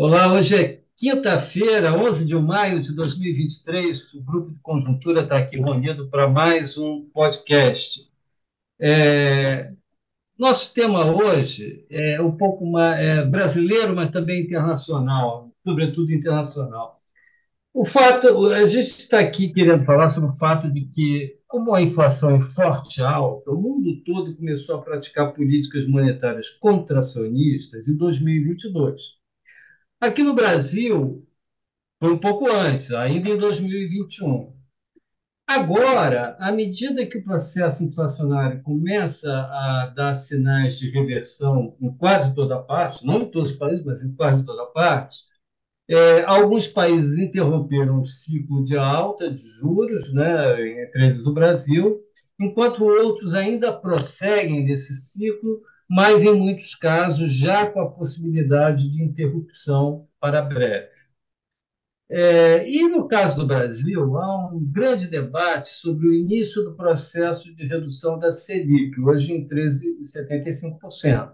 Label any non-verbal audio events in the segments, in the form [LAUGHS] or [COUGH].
Olá, hoje é quinta-feira, 11 de maio de 2023. O Grupo de Conjuntura está aqui reunido para mais um podcast. É, nosso tema hoje é um pouco mais, é brasileiro, mas também internacional, sobretudo internacional. O fato, a gente está aqui querendo falar sobre o fato de que, como a inflação é forte alta, o mundo todo começou a praticar políticas monetárias contracionistas em 2022. Aqui no Brasil, foi um pouco antes, ainda em 2021. Agora, à medida que o processo inflacionário começa a dar sinais de reversão em quase toda parte, não em todos os países, mas em quase toda parte, é, alguns países interromperam o ciclo de alta de juros, né, entre eles o Brasil, enquanto outros ainda prosseguem nesse ciclo, mas em muitos casos já com a possibilidade de interrupção para breve. É, e no caso do Brasil, há um grande debate sobre o início do processo de redução da Selic, hoje em 13,75%.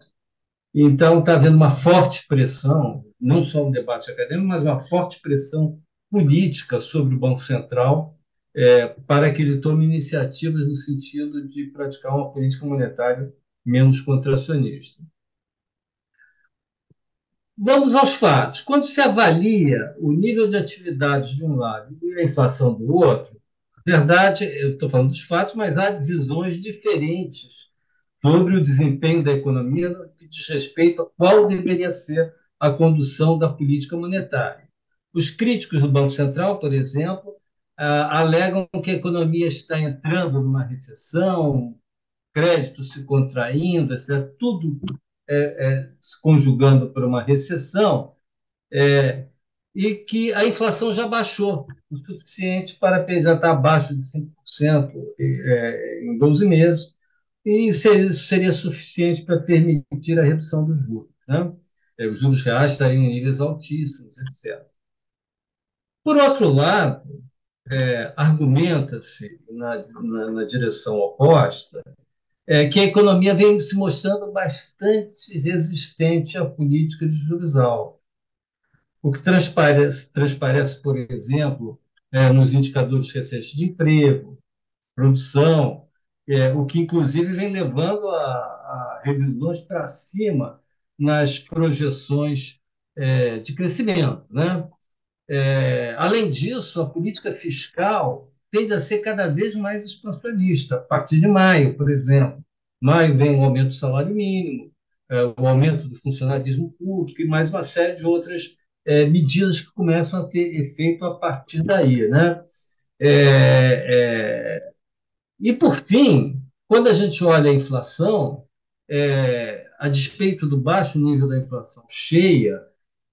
Então, está havendo uma forte pressão, não só um debate acadêmico, mas uma forte pressão política sobre o Banco Central é, para que ele tome iniciativas no sentido de praticar uma política monetária menos contracionista. Vamos aos fatos. Quando se avalia o nível de atividade de um lado e a inflação do outro, na verdade, eu estou falando dos fatos, mas há visões diferentes sobre o desempenho da economia no que diz respeito a qual deveria ser a condução da política monetária. Os críticos do Banco Central, por exemplo, ah, alegam que a economia está entrando numa recessão, crédito se contraindo, etc., tudo é, é, se conjugando para uma recessão, é, e que a inflação já baixou o suficiente para já estar abaixo de 5% é, em 12 meses, e seria, seria suficiente para permitir a redução dos juros. Né? É, os juros reais estariam em níveis altíssimos, etc. Por outro lado, é, argumenta-se na, na, na direção oposta é, que a economia vem se mostrando bastante resistente à política de juros altos. O que transparece, transparece por exemplo, é, nos indicadores recentes de emprego, produção, é, o que inclusive vem levando a, a revisões para cima nas projeções é, de crescimento. Né? É, além disso, a política fiscal tende a ser cada vez mais expansionista. A partir de maio, por exemplo, maio vem o aumento do salário mínimo, é, o aumento do funcionalismo público e mais uma série de outras é, medidas que começam a ter efeito a partir daí. Né? É, é e, por fim, quando a gente olha a inflação, é, a despeito do baixo nível da inflação cheia,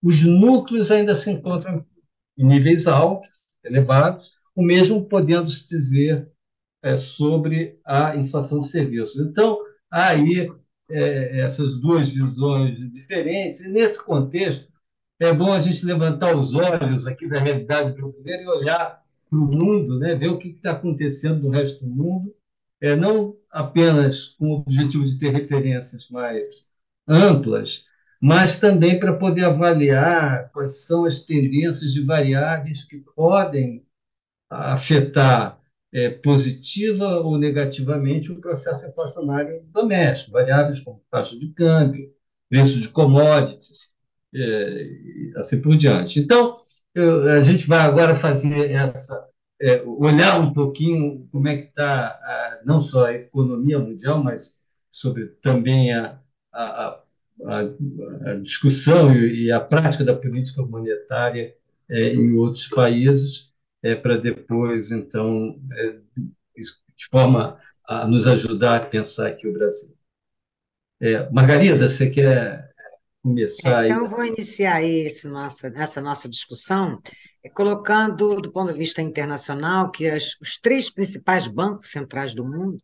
os núcleos ainda se encontram em níveis altos, elevados, o mesmo podendo se dizer é, sobre a inflação de serviços. Então, há aí é, essas duas visões diferentes, e nesse contexto, é bom a gente levantar os olhos aqui da realidade brasileira e olhar para o mundo, né, ver o que está acontecendo no resto do mundo, é, não apenas com o objetivo de ter referências mais amplas, mas também para poder avaliar quais são as tendências de variáveis que podem afetar é, positiva ou negativamente o processo inflacionário doméstico, variáveis como taxa de câmbio, preço de commodities, é, assim por diante. Então, eu, a gente vai agora fazer essa, é, olhar um pouquinho como é que está não só a economia mundial, mas sobre também a, a, a, a discussão e, a prática da política monetária é, em outros países é, para depois, então, é, de forma a nos ajudar a pensar aqui o Brasil. É, Margarida, você quer começar? Então, vou iniciar esse nossa, essa nossa discussão é, colocando, do ponto de vista internacional, que as, os três principais bancos centrais do mundo,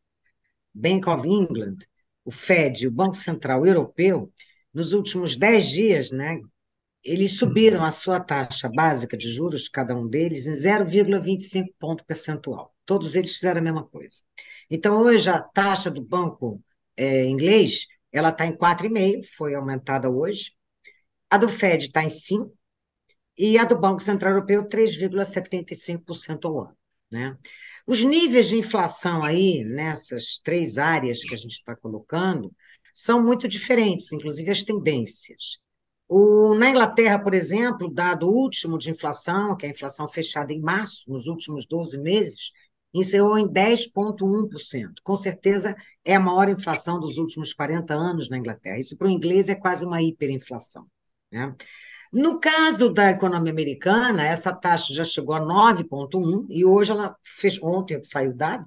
Bank of England, o Fed e o Banco Central Europeu, nos últimos dez dias, né, eles subiram a sua taxa básica de juros, cada um deles, em 0,25 ponto percentual. Todos eles fizeram a mesma coisa. Então, hoje, a taxa do banco é, inglês ela está em 4,5, foi aumentada hoje, A do Fed está em 5%, e a do Banco Central Europeu 3,75% ao ano. Né? Os níveis de inflação aí, nessas três áreas que a gente está colocando, são muito diferentes, inclusive as tendências. O, na Inglaterra, por exemplo, dado último de inflação, que é a inflação fechada em março, nos últimos 12 meses, encerrou em 10,1%. Com certeza é a maior inflação dos últimos 40 anos na Inglaterra. Isso para o inglês é quase uma hiperinflação. Né? No caso da economia americana, essa taxa já chegou a 9,1% e hoje ela fez, ontem saiu dado,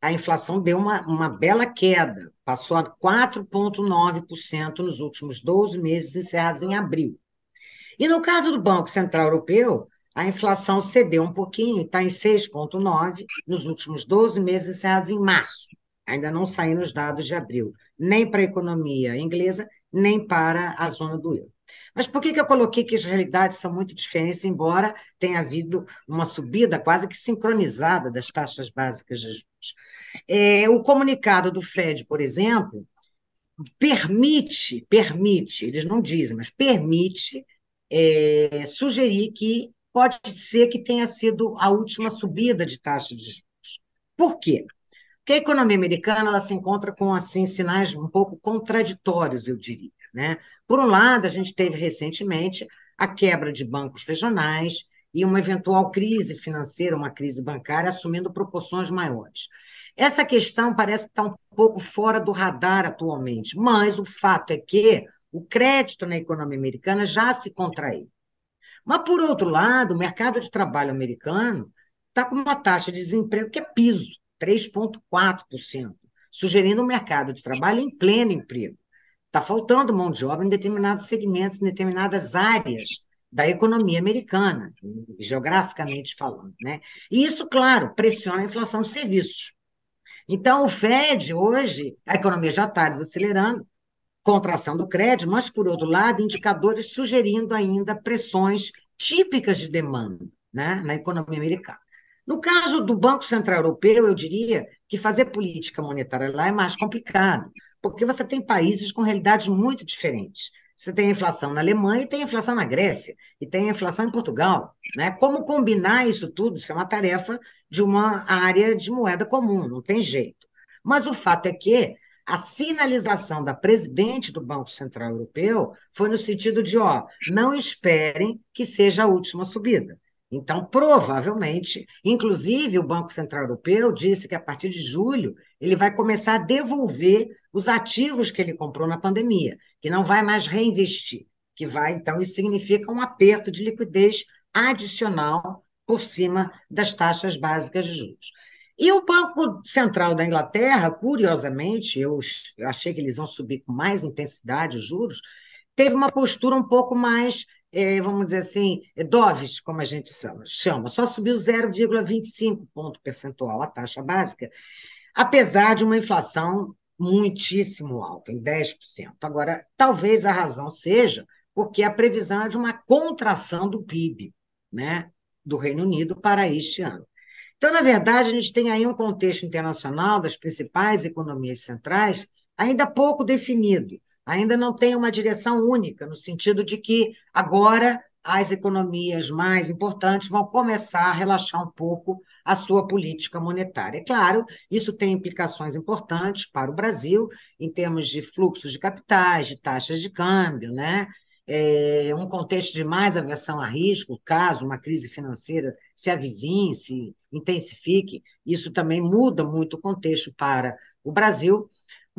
a inflação deu uma, uma bela queda, passou a 4,9% nos últimos 12 meses encerrados em abril. E no caso do Banco Central Europeu, a inflação cedeu um pouquinho, está em 6,9% nos últimos 12 meses encerrados em março. Ainda não saíram os dados de abril, nem para a economia inglesa, nem para a zona do euro. Mas por que, que eu coloquei que as realidades são muito diferentes, embora tenha havido uma subida quase que sincronizada das taxas básicas de juros? É, o comunicado do Fed, por exemplo, permite, permite, eles não dizem, mas permite é, sugerir que pode ser que tenha sido a última subida de taxa de juros. Por quê? Porque a economia americana ela se encontra com assim sinais um pouco contraditórios, eu diria. Né? Por um lado, a gente teve recentemente a quebra de bancos regionais e uma eventual crise financeira, uma crise bancária, assumindo proporções maiores. Essa questão parece estar um pouco fora do radar atualmente, mas o fato é que o crédito na economia americana já se contraiu. Mas, por outro lado, o mercado de trabalho americano está com uma taxa de desemprego que é piso, 3,4%, sugerindo um mercado de trabalho em pleno emprego. Está faltando mão de obra em determinados segmentos, em determinadas áreas da economia americana, geograficamente falando. Né? E isso, claro, pressiona a inflação de serviços. Então, o Fed, hoje, a economia já está desacelerando, contração do crédito, mas, por outro lado, indicadores sugerindo ainda pressões típicas de demanda né, na economia americana. No caso do Banco Central Europeu, eu diria que fazer política monetária lá é mais complicado, porque você tem países com realidades muito diferentes. Você tem inflação na Alemanha e tem inflação na Grécia, e tem inflação em Portugal. Né? Como combinar isso tudo? Isso é uma tarefa de uma área de moeda comum, não tem jeito. Mas o fato é que a sinalização da presidente do Banco Central Europeu foi no sentido de, ó, não esperem que seja a última subida. Então, provavelmente, inclusive o Banco Central Europeu disse que a partir de julho ele vai começar a devolver os ativos que ele comprou na pandemia, que não vai mais reinvestir, que vai, então, isso significa um aperto de liquidez adicional por cima das taxas básicas de juros. E o Banco Central da Inglaterra, curiosamente, eu achei que eles vão subir com mais intensidade os juros, teve uma postura um pouco mais é, vamos dizer assim, é doves, como a gente chama, só subiu 0,25 ponto percentual a taxa básica, apesar de uma inflação muitíssimo alta, em 10%. Agora, talvez a razão seja porque a previsão é de uma contração do PIB né, do Reino Unido para este ano. Então, na verdade, a gente tem aí um contexto internacional das principais economias centrais ainda pouco definido ainda não tem uma direção única, no sentido de que agora as economias mais importantes vão começar a relaxar um pouco a sua política monetária. É claro, isso tem implicações importantes para o Brasil, em termos de fluxos de capitais, de taxas de câmbio, né? É um contexto de mais aversão a risco, caso uma crise financeira se avizinhe, se intensifique, isso também muda muito o contexto para o Brasil,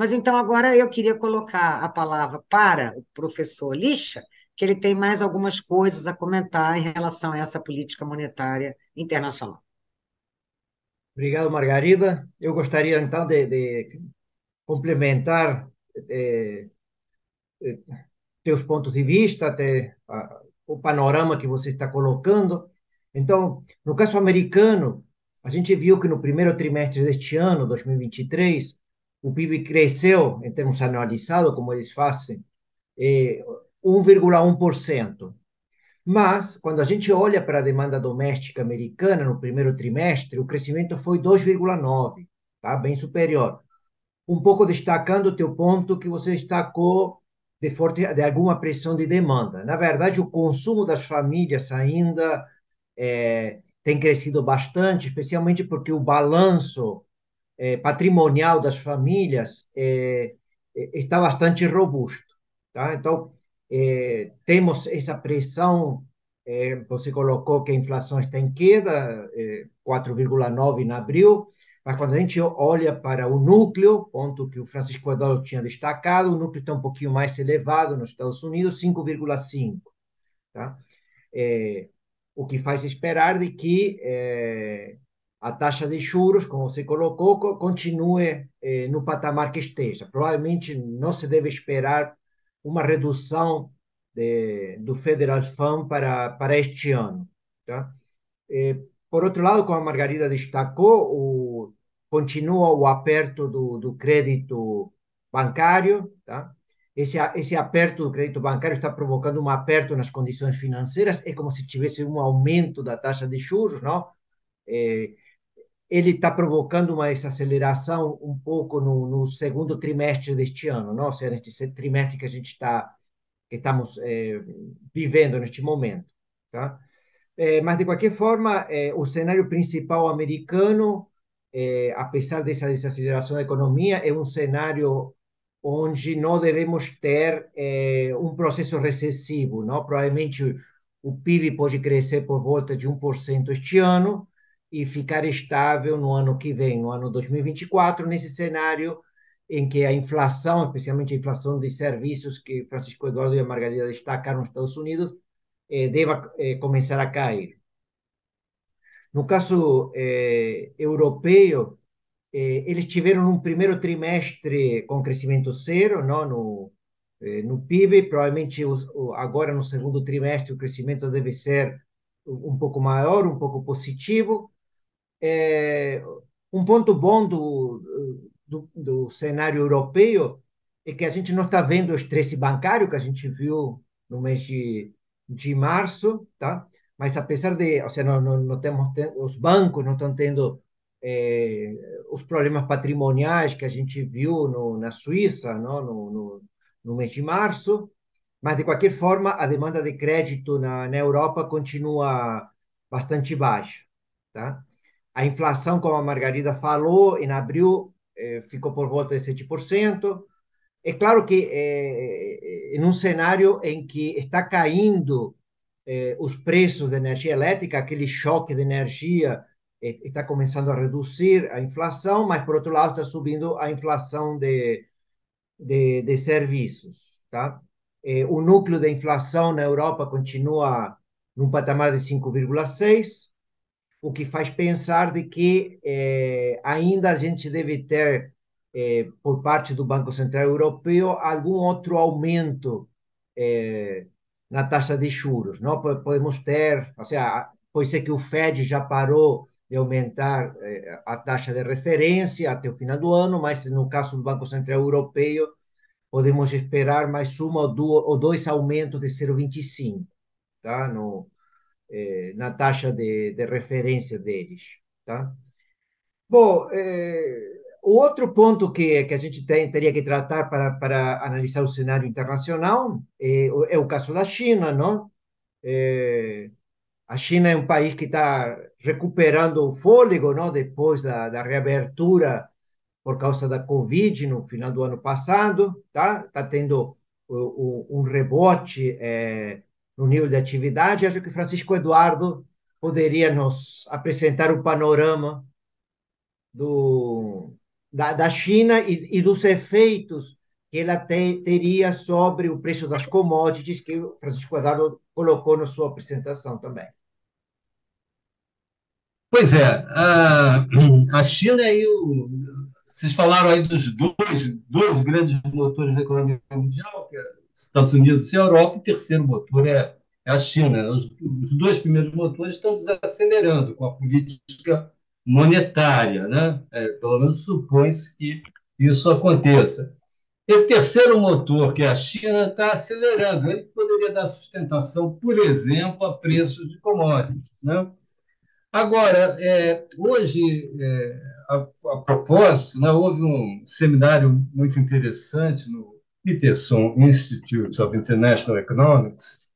mas então agora eu queria colocar a palavra para o professor Lixa, que ele tem mais algumas coisas a comentar em relação a essa política monetária internacional. Obrigado, Margarida. Eu gostaria então de, de complementar eh, eh, teus pontos de vista, até o panorama que você está colocando. Então, no caso americano, a gente viu que no primeiro trimestre deste ano, 2023, o PIB cresceu, em termos anualizados, como eles fazem, é, 1,1%. Mas, quando a gente olha para a demanda doméstica americana no primeiro trimestre, o crescimento foi 2,9%, tá? bem superior. Um pouco destacando o teu ponto que você destacou de, forte, de alguma pressão de demanda. Na verdade, o consumo das famílias ainda é, tem crescido bastante, especialmente porque o balanço é, patrimonial das famílias é, é está bastante robusto. Tá? Então, temos essa pressão. Você colocou que a inflação está em queda, 4,9 em abril, mas quando a gente olha para o núcleo, ponto que o Francisco Eduardo tinha destacado, o núcleo está um pouquinho mais elevado nos Estados Unidos, 5,5. Tá? O que faz esperar de que a taxa de juros, como você colocou, continue é, no patamar que esteja. Provavelmente não se deve esperar uma redução de, do Federal Fund para, para este ano. Tá? É, por outro lado, como a Margarida destacou, o, continua o aperto do, do crédito bancário, tá? Esse, esse aperto do crédito bancário está provocando um aperto nas condições financeiras, é como se tivesse um aumento da taxa de juros, não? É, ele está provocando uma desaceleração um pouco no, no, segundo trimestre deste ano, não? ou seja, neste trimestre que a gente está, que estamos é, vivendo neste momento. Tá? É, mas, de qualquer forma, é, o cenário principal americano, apesar dessa desaceleração da economia, é um cenário onde não devemos ter um processo recessivo. Não? Provavelmente o PIB pode crescer por volta de 1% este ano e ficar estável no ano que vem, no ano 2024, nesse cenário em que a inflação, especialmente a inflação de serviços que Francisco Eduardo e a Margarida destacaram nos Estados Unidos, eh, deva eh, começar a cair. No caso eh, europeu, eh, eles tiveram um primeiro trimestre com crescimento zero não, no, eh, no PIB, provavelmente os, agora no segundo trimestre o crescimento deve ser um pouco maior, um pouco positivo. Eh, um ponto bom do, do, do cenário europeu é que a gente não está vendo o estresse bancário que a gente viu no mês de de março, tá? Mas apesar de, ou seja, não, não, não temos os bancos não estão tendo é, os problemas patrimoniais que a gente viu no, na Suíça, não? No, no, no, mês de março, mas de qualquer forma a demanda de crédito na, na Europa continua bastante baixa, tá? A inflação, como a Margarida falou, em abril eh, ficou por volta de 7%. É claro que é, em um cenário em que está caindo é, os preços de energia elétrica, aquele choque de energia é, está começando a reduzir a inflação, mas por outro lado está subindo a inflação de, de, de serviços, tá? o núcleo da inflação na Europa continua num patamar de 5,6, o que faz pensar de que ainda a gente deve ter eh, por parte do Banco Central Europeu algum outro aumento eh, na taxa de juros. Não podemos ter, ou seja, pode ser que o Fed já parou de aumentar eh, a taxa de referência até o final do ano, mas no caso do Banco Central Europeu podemos esperar mais uma ou, duas, ou dois aumentos de 0,25, tá? No, eh, na taxa de, de referência deles, tá? Bom, eh, o outro ponto que, que a gente tem, teria que tratar para, para analisar o cenário internacional é, é o caso da China, não? É, a China é um país que está recuperando o fôlego, não? Depois da, da reabertura por causa da Covid no final do ano passado, tá? Está tendo o, um rebote é, no nível de atividade. Acho que Francisco Eduardo poderia nos apresentar o panorama do, da, da China e, e, dos efeitos que ela te, teria sobre o preço das commodities, que o Francisco Eduardo colocou na sua apresentação também. Pois é, a, China e o. Vocês falaram aí dos dois, dois grandes motores da economia mundial, que é Estados Unidos e Europa, o terceiro motor é, é a China. Os, os dois primeiros motores estão desacelerando com a política monetária, né? É, pelo menos supõe-se que isso aconteça. Esse terceiro motor, que é a China, está acelerando. Ele poderia dar sustentação, por exemplo, a preços de commodities. Né? Agora, é, hoje, é, a, a, propósito, né, houve um seminário muito interessante no, Peterson Institute of International Economics,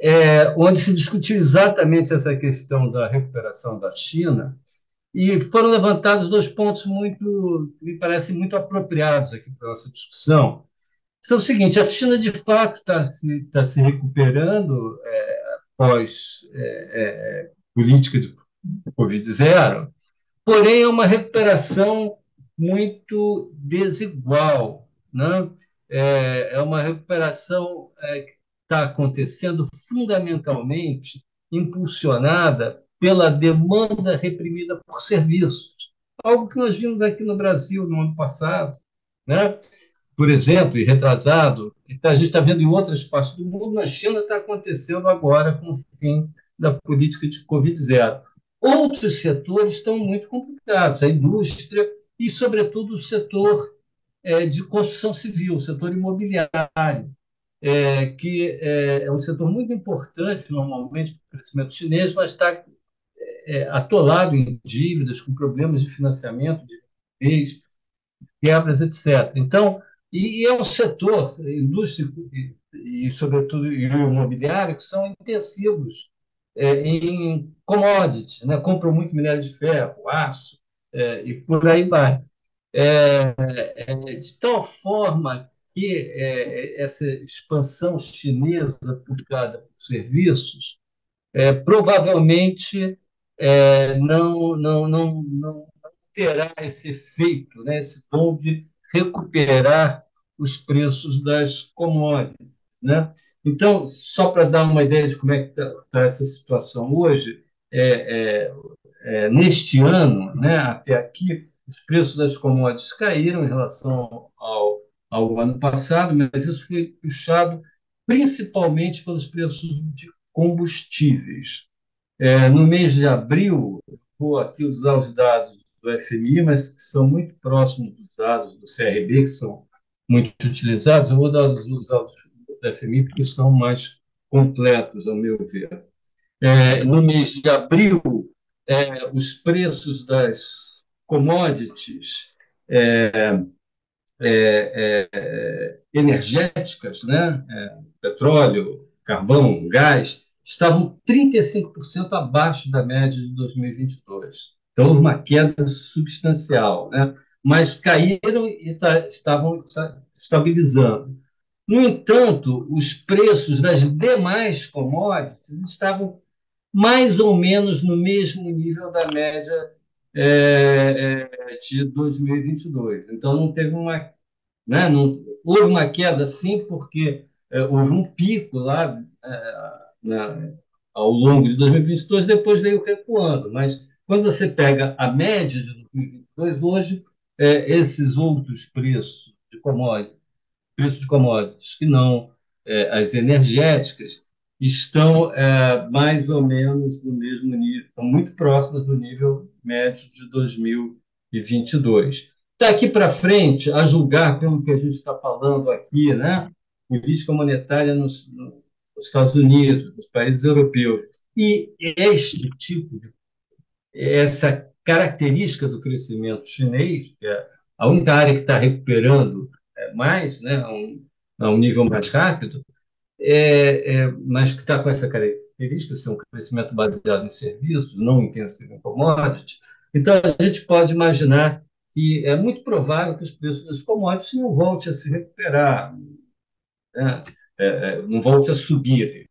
é, onde se discutiu exatamente essa questão da recuperação da China, e foram levantados dois pontos muito, me parecem muito apropriados aqui para nossa discussão. São o seguinte: a China, de fato, está se, tá se recuperando é, após é, é, política de Covid-0, porém é uma recuperação muito desigual. Né? É, é uma recuperação é, que está acontecendo fundamentalmente impulsionada pela demanda reprimida por serviços, algo que nós vimos aqui no Brasil no ano passado, né? Por exemplo, e retrasado, que a gente está vendo em outras partes do mundo, na China está acontecendo agora com o fim da política de Covid-0. Outros setores estão muito complicados, a indústria e, sobretudo, o setor é, de construção civil, setor imobiliário, é, que é, é, um setor muito importante, normalmente, para o crescimento chinês, mas está é, atolado em dívidas, com problemas de financiamento, de liquidez, quebras, etc. Então, e, e, é um setor, indústria e, e, sobretudo, e o imobiliário, que são intensivos é, em commodities, né? compram muito minério de ferro, aço, é, e por aí vai. É, é de tal forma que é, essa expansão chinesa aplicada por serviços é, provavelmente é, não, não, não, não terá esse efeito, né, esse tom de recuperar os preços das commodities. Né? Então, só para dar uma ideia de como é que está tá essa situação hoje, é, é, é, neste ano, né, até aqui, os preços das commodities caíram em relação ao, ao ano passado, mas isso foi puxado principalmente pelos preços de combustíveis. É, no mês de abril, vou aqui usar os dados do FMI, mas que são muito próximos dos dados do CRB, que são muito utilizados. Eu vou dar os, os dados do FMI porque são mais completos, ao meu ver. É, no mês de abril, é, os preços das commodities é, é, é energéticas, né? É, petróleo, carvão, gás, estavam 35% abaixo da média de 2022. Então, houve uma queda substancial, né? mas caíram e estavam estabilizando. No entanto, os preços das demais commodities estavam mais ou menos no mesmo nível da média é, é, de 2022. Então, não teve uma. Né, não, houve uma queda, sim, porque é, houve um pico lá é, ao longo de 2022, depois veio recuando. Mas quando você pega a média de 2022, hoje, é, esses outros preços de commodities, preços de commodities que não é, as energéticas, estão mais ou menos no mesmo nível, estão muito próximas do nível médio de 2022. Daqui para frente, a julgar pelo que a gente está falando aqui, né, política monetária nos, nos Estados Unidos, nos países europeus. E este tipo de essa característica do crescimento chinês, que é a única área que está recuperando é, mais, né, a, um, a um nível mais rápido, é, é, mas que está com essa característica, ser um crescimento baseado em serviços, não intensivo em commodities. Então, a gente pode imaginar que é muito provável que os preços das commodities não voltem a se recuperar. Né? É, é, não volte a subir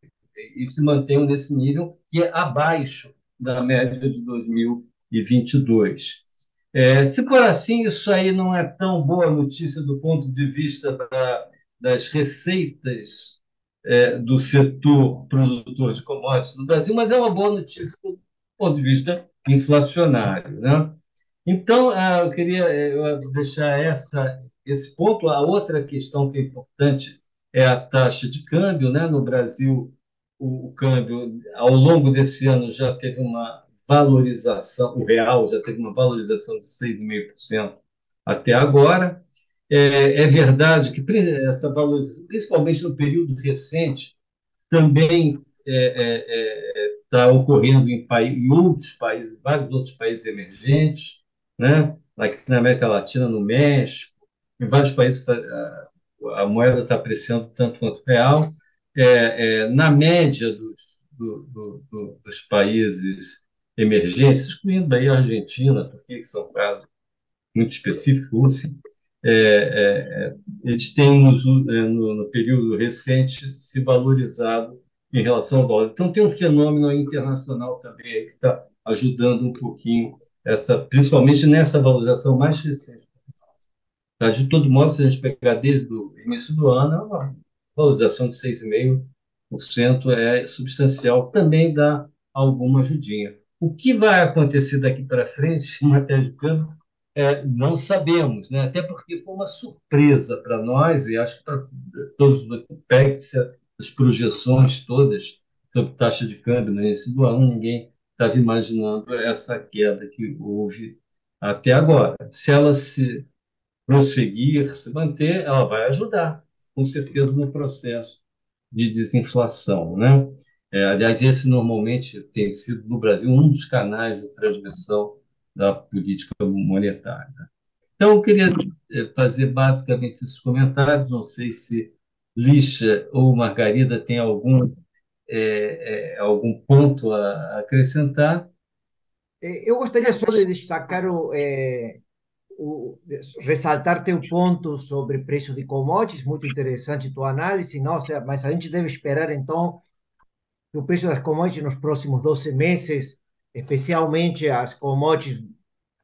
e se mantenham nesse nível que é abaixo da média de 2022. É, se for assim, isso aí não é tão boa notícia do ponto de vista da, das receitas é, do setor produtor de commodities no Brasil, mas é uma boa notícia do ponto de vista inflacionário. Né? Então, ah, eu queria é, deixar essa, esse ponto. A outra questão que é importante é a taxa de câmbio. Né? No Brasil, o, o câmbio, ao longo desse ano, já teve uma valorização, o real já teve uma valorização de 6,5% até agora. É, é, verdade que essa valorização, principalmente no período recente, também está é, é, é tá ocorrendo em, em, outros países, vários outros países emergentes, né? aqui na América Latina, no México, em vários países tá, a moeda está apreciando tanto quanto o real. É, é, na média dos, do, do, dos países emergentes, excluindo aí a Argentina, a Turquia, que são casos muito específicos, assim, é, é, é eles têm, no, é, no, no, período recente, se valorizado em relação ao dólar. Então, tem um fenômeno internacional também que está ajudando um pouquinho, essa, principalmente nessa valorização mais recente. Tá? De todo modo, se a gente pegar desde o início do ano, é uma valorização de 6,5% é substancial, também dá alguma ajudinha. O que vai acontecer daqui para frente [LAUGHS] em matéria de câmbio, é, não sabemos, né? até porque foi uma surpresa para nós, e acho que para todos os PECs, as projeções todas sobre taxa de câmbio no início do ano, ninguém estava imaginando essa queda que houve até agora. Se ela se prosseguir, se manter, ela vai ajudar, com certeza, no processo de desinflação. Né? É, aliás, esse normalmente tem sido, no Brasil, um dos canais de transmissão da política monetária. Então, eu queria é, fazer basicamente esses comentários, não sei se Lixa ou Margarida tem algum, é, é, algum ponto a acrescentar. Eu gostaria só de destacar o, é, o, ressaltar teu ponto sobre preço de commodities, muito interessante tua análise, não? mas a gente deve esperar então que o preço das commodities nos próximos 12 meses, especialmente as commodities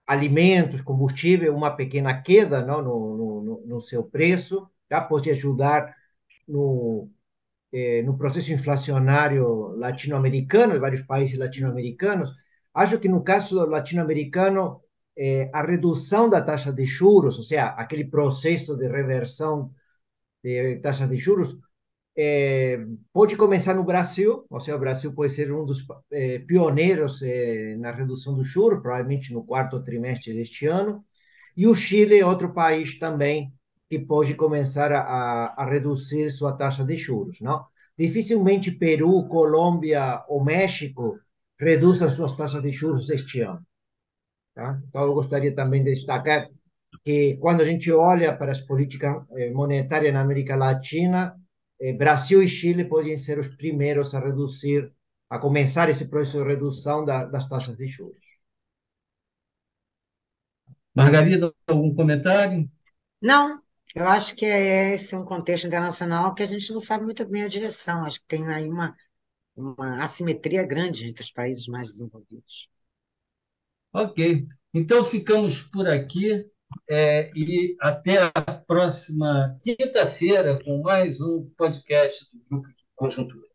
alimentos, combustível, uma pequena queda não? No, no, no seu preço, já pode ajudar no, eh, no processo inflacionário latino-americano, de vários países latino-americanos. Acho que no caso latino-americano, é, a redução da taxa de juros, ou seja, aquele processo de reversão de taxa de juros, é, pode começar no Brasil, ou seja, o Brasil pode ser um dos é, pioneiros é, na redução do juros, provavelmente no quarto trimestre deste ano, e o Chile é outro país também que pode começar a, a reduzir sua taxa de juros, não? Dificilmente Peru, Colômbia ou México reduzam suas taxas de juros este ano. Tá? Então, eu gostaria também de destacar que, quando a gente olha para as políticas monetárias na América Latina, Brasil e Chile podem ser os primeiros a reduzir, a começar esse processo de redução da, das taxas de juros. Margarida, algum comentário? Não, eu acho que é esse um contexto internacional que a gente não sabe muito bem a direção. Acho que tem aí uma, uma assimetria grande entre os países mais desenvolvidos. Ok. Então ficamos por aqui é, e até a próxima quinta-feira com mais um podcast do Grupo de Conjuntura.